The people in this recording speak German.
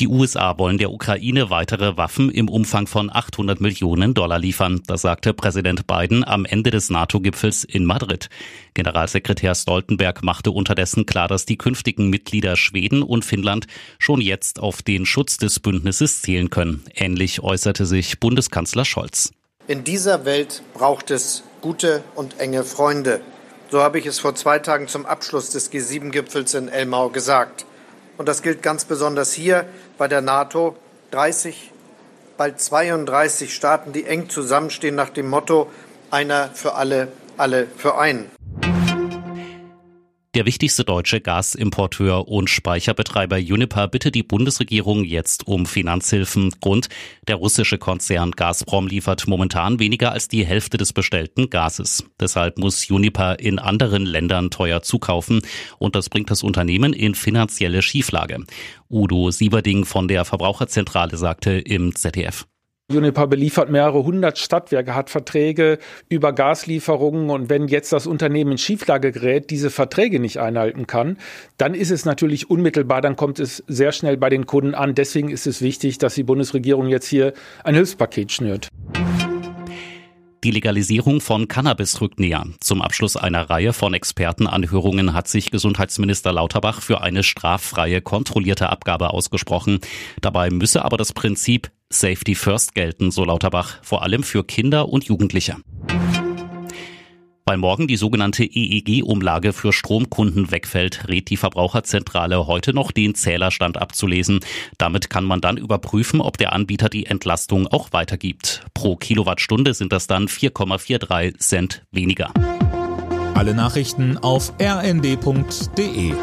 Die USA wollen der Ukraine weitere Waffen im Umfang von 800 Millionen Dollar liefern. Das sagte Präsident Biden am Ende des NATO-Gipfels in Madrid. Generalsekretär Stoltenberg machte unterdessen klar, dass die künftigen Mitglieder Schweden und Finnland schon jetzt auf den Schutz des Bündnisses zählen können. Ähnlich äußerte sich Bundeskanzler Scholz. In dieser Welt braucht es gute und enge Freunde. So habe ich es vor zwei Tagen zum Abschluss des G7-Gipfels in Elmau gesagt. Und das gilt ganz besonders hier bei der NATO. 30, bald 32 Staaten, die eng zusammenstehen nach dem Motto einer für alle, alle für einen. Der wichtigste deutsche Gasimporteur und Speicherbetreiber Uniper bittet die Bundesregierung jetzt um Finanzhilfen. Grund, der russische Konzern Gazprom liefert momentan weniger als die Hälfte des bestellten Gases. Deshalb muss Uniper in anderen Ländern teuer zukaufen und das bringt das Unternehmen in finanzielle Schieflage. Udo Sieberding von der Verbraucherzentrale sagte im ZDF. Uniper beliefert mehrere hundert Stadtwerke, hat Verträge über Gaslieferungen und wenn jetzt das Unternehmen in Schieflage gerät, diese Verträge nicht einhalten kann, dann ist es natürlich unmittelbar, dann kommt es sehr schnell bei den Kunden an. Deswegen ist es wichtig, dass die Bundesregierung jetzt hier ein Hilfspaket schnürt. Die Legalisierung von Cannabis rückt näher. Zum Abschluss einer Reihe von Expertenanhörungen hat sich Gesundheitsminister Lauterbach für eine straffreie, kontrollierte Abgabe ausgesprochen. Dabei müsse aber das Prinzip Safety First gelten, so Lauterbach, vor allem für Kinder und Jugendliche. Weil morgen die sogenannte EEG-Umlage für Stromkunden wegfällt, rät die Verbraucherzentrale heute noch den Zählerstand abzulesen. Damit kann man dann überprüfen, ob der Anbieter die Entlastung auch weitergibt. Pro Kilowattstunde sind das dann 4,43 Cent weniger. Alle Nachrichten auf rnd.de